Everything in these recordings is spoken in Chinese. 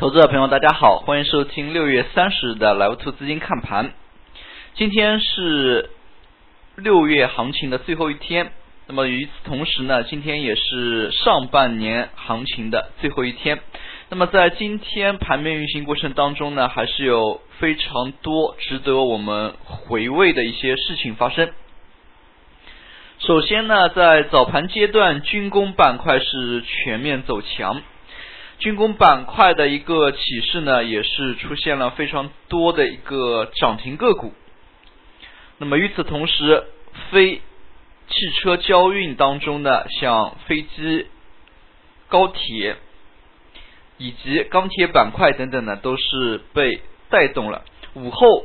投资者朋友，大家好，欢迎收听六月三十日的莱 e 兔资金看盘。今天是六月行情的最后一天，那么与此同时呢，今天也是上半年行情的最后一天。那么在今天盘面运行过程当中呢，还是有非常多值得我们回味的一些事情发生。首先呢，在早盘阶段，军工板块是全面走强。军工板块的一个起势呢，也是出现了非常多的一个涨停个股。那么与此同时，非汽车交运当中的像飞机、高铁以及钢铁板块等等呢，都是被带动了。午后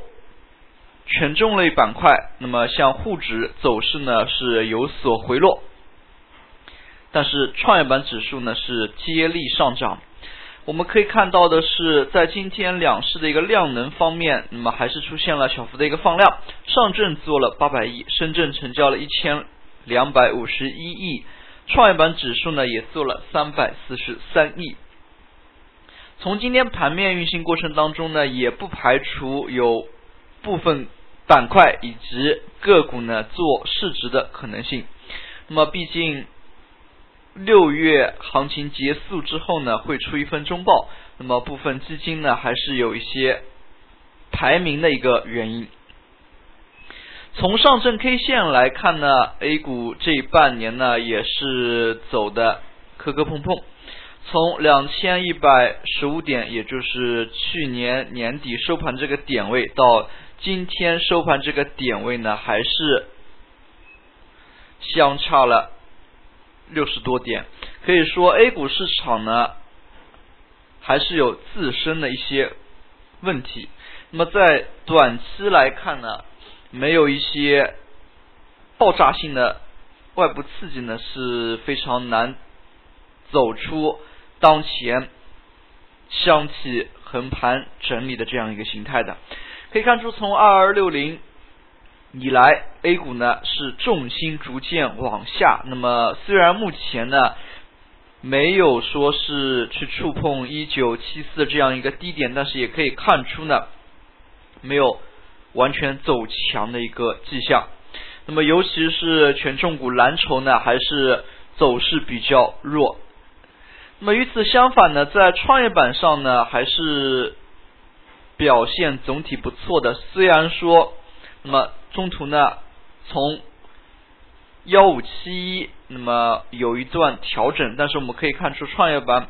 权重类板块，那么像沪指走势呢是有所回落。但是创业板指数呢是接力上涨，我们可以看到的是，在今天两市的一个量能方面，那么还是出现了小幅的一个放量，上证做了八百亿，深圳成交了一千两百五十一亿，创业板指数呢也做了三百四十三亿。从今天盘面运行过程当中呢，也不排除有部分板块以及个股呢做市值的可能性。那么毕竟。六月行情结束之后呢，会出一份中报。那么部分基金呢，还是有一些排名的一个原因。从上证 K 线来看呢，A 股这半年呢也是走的磕磕碰碰。从两千一百十五点，也就是去年年底收盘这个点位，到今天收盘这个点位呢，还是相差了。六十多点，可以说 A 股市场呢还是有自身的一些问题。那么在短期来看呢，没有一些爆炸性的外部刺激呢，是非常难走出当前箱体横盘整理的这样一个形态的。可以看出，从二二六零。以来，A 股呢是重心逐渐往下。那么虽然目前呢没有说是去触碰一九七四这样一个低点，但是也可以看出呢没有完全走强的一个迹象。那么尤其是权重股蓝筹呢还是走势比较弱。那么与此相反呢，在创业板上呢还是表现总体不错的。虽然说那么。中途呢，从幺五七一，那么有一段调整，但是我们可以看出创业板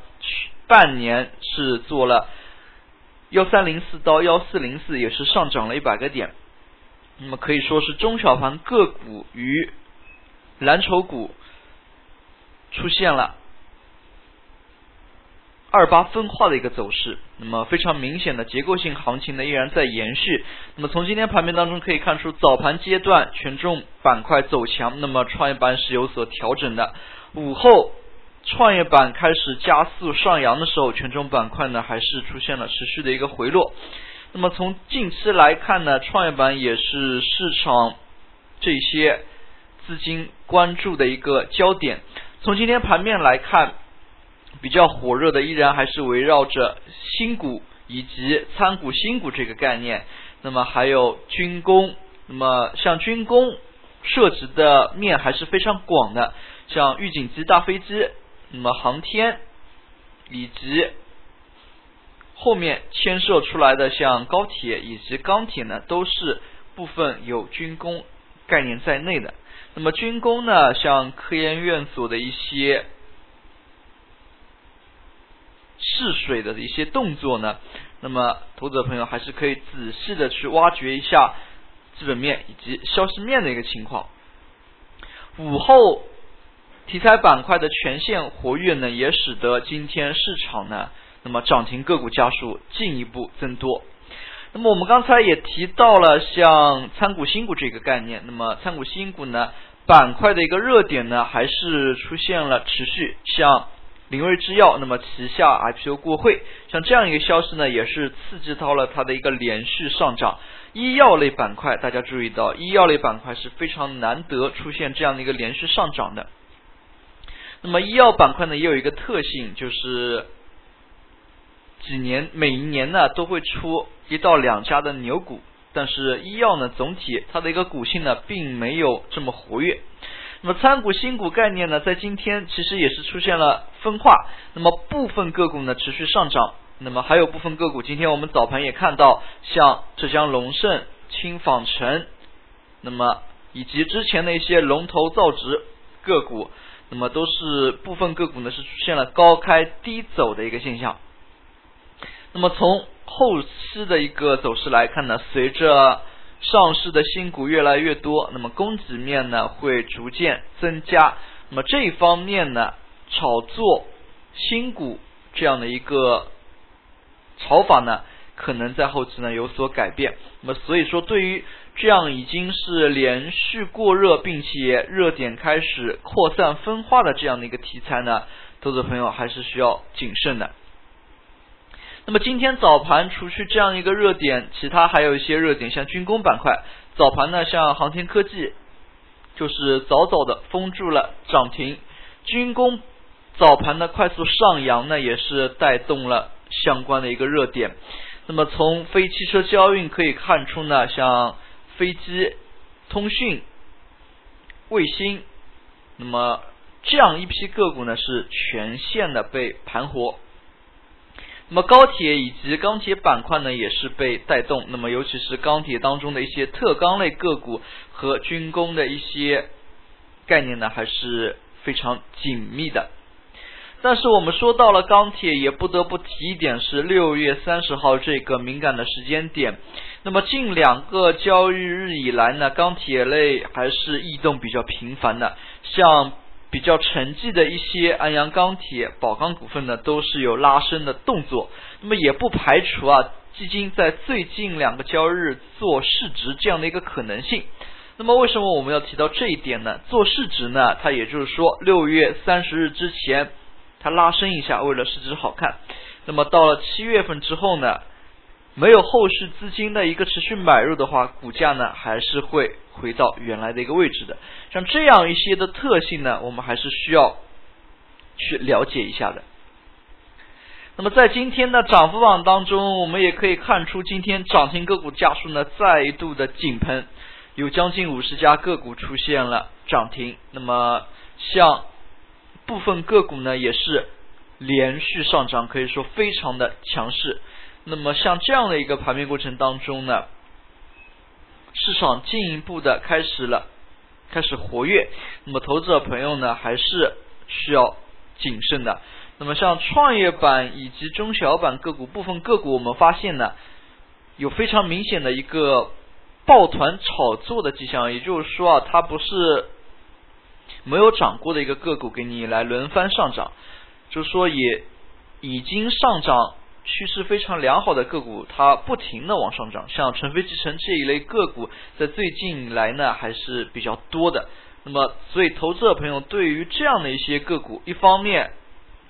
半年是做了幺三零四到幺四零四，也是上涨了一百个点，那么可以说是中小盘个股与蓝筹股出现了。二八分化的一个走势，那么非常明显的结构性行情呢依然在延续。那么从今天盘面当中可以看出，早盘阶段权重板块走强，那么创业板是有所调整的。午后创业板开始加速上扬的时候，权重板块呢还是出现了持续的一个回落。那么从近期来看呢，创业板也是市场这些资金关注的一个焦点。从今天盘面来看。比较火热的依然还是围绕着新股以及参股新股这个概念，那么还有军工，那么像军工涉及的面还是非常广的，像预警机、大飞机，那么航天以及后面牵涉出来的像高铁以及钢铁呢，都是部分有军工概念在内的。那么军工呢，像科研院所的一些。试水的一些动作呢，那么投资者朋友还是可以仔细的去挖掘一下基本面以及消息面的一个情况。午后题材板块的全线活跃呢，也使得今天市场呢，那么涨停个股家数进一步增多。那么我们刚才也提到了像参股新股这个概念，那么参股新股呢板块的一个热点呢，还是出现了持续像。林瑞制药，那么旗下 IPO 过会，像这样一个消息呢，也是刺激到了它的一个连续上涨。医药类板块，大家注意到，医药类板块是非常难得出现这样的一个连续上涨的。那么医药板块呢，也有一个特性，就是几年每一年呢都会出一到两家的牛股，但是医药呢总体它的一个股性呢并没有这么活跃。那么参股新股概念呢，在今天其实也是出现了分化。那么部分个股呢持续上涨，那么还有部分个股，今天我们早盘也看到，像浙江龙盛、轻纺城，那么以及之前的一些龙头造纸个股，那么都是部分个股呢是出现了高开低走的一个现象。那么从后期的一个走势来看呢，随着上市的新股越来越多，那么供给面呢会逐渐增加。那么这一方面呢，炒作新股这样的一个炒法呢，可能在后期呢有所改变。那么所以说，对于这样已经是连续过热，并且热点开始扩散分化的这样的一个题材呢，投资朋友还是需要谨慎的。那么今天早盘除去这样一个热点，其他还有一些热点，像军工板块，早盘呢像航天科技，就是早早的封住了涨停。军工早盘的快速上扬呢，也是带动了相关的一个热点。那么从非汽车交运可以看出呢，像飞机、通讯、卫星，那么这样一批个股呢是全线的被盘活。那么高铁以及钢铁板块呢，也是被带动。那么尤其是钢铁当中的一些特钢类个股和军工的一些概念呢，还是非常紧密的。但是我们说到了钢铁，也不得不提一点是六月三十号这个敏感的时间点。那么近两个交易日以来呢，钢铁类还是异动比较频繁的，像。比较沉寂的一些安阳钢铁、宝钢股份呢，都是有拉升的动作。那么也不排除啊，基金在最近两个交易日做市值这样的一个可能性。那么为什么我们要提到这一点呢？做市值呢，它也就是说六月三十日之前它拉升一下，为了市值好看。那么到了七月份之后呢？没有后续资金的一个持续买入的话，股价呢还是会回到原来的一个位置的。像这样一些的特性呢，我们还是需要去了解一下的。那么在今天的涨幅榜当中，我们也可以看出，今天涨停个股家数呢再度的井喷，有将近五十家个股出现了涨停。那么像部分个股呢也是连续上涨，可以说非常的强势。那么像这样的一个盘面过程当中呢，市场进一步的开始了，开始活跃。那么投资者朋友呢，还是需要谨慎的。那么像创业板以及中小板个股部分个股，我们发现呢，有非常明显的一个抱团炒作的迹象。也就是说啊，它不是没有涨过的一个个股给你来轮番上涨，就是说也已经上涨。趋势非常良好的个股，它不停的往上涨，像成飞集成这一类个股，在最近来呢还是比较多的。那么，所以投资者朋友对于这样的一些个股，一方面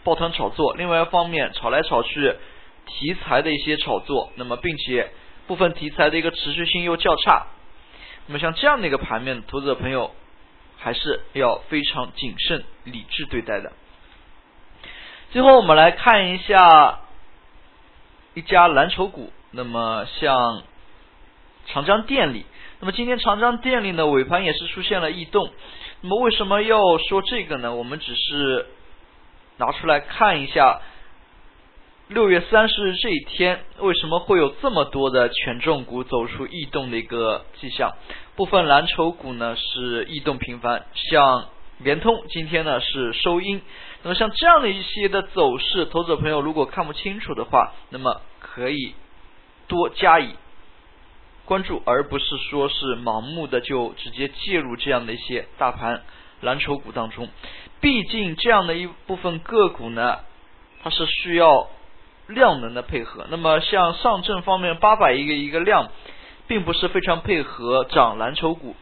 抱团炒作，另外一方面炒来炒去题材的一些炒作，那么并且部分题材的一个持续性又较差，那么像这样的一个盘面，投资者朋友还是要非常谨慎理智对待的。最后，我们来看一下。一家蓝筹股，那么像长江电力，那么今天长江电力呢尾盘也是出现了异动，那么为什么要说这个呢？我们只是拿出来看一下，六月三十日这一天为什么会有这么多的权重股走出异动的一个迹象？部分蓝筹股呢是异动频繁，像联通今天呢是收阴。那么像这样的一些的走势，投资者朋友如果看不清楚的话，那么可以多加以关注，而不是说是盲目的就直接介入这样的一些大盘蓝筹股当中。毕竟这样的一部分个股呢，它是需要量能的配合。那么像上证方面八百亿个一个量，并不是非常配合涨蓝筹股。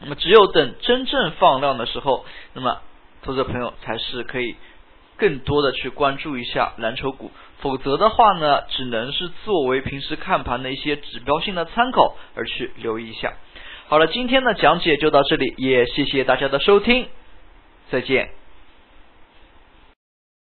那么只有等真正放量的时候，那么。投资者朋友才是可以更多的去关注一下蓝筹股，否则的话呢，只能是作为平时看盘的一些指标性的参考而去留意一下。好了，今天的讲解就到这里，也谢谢大家的收听，再见。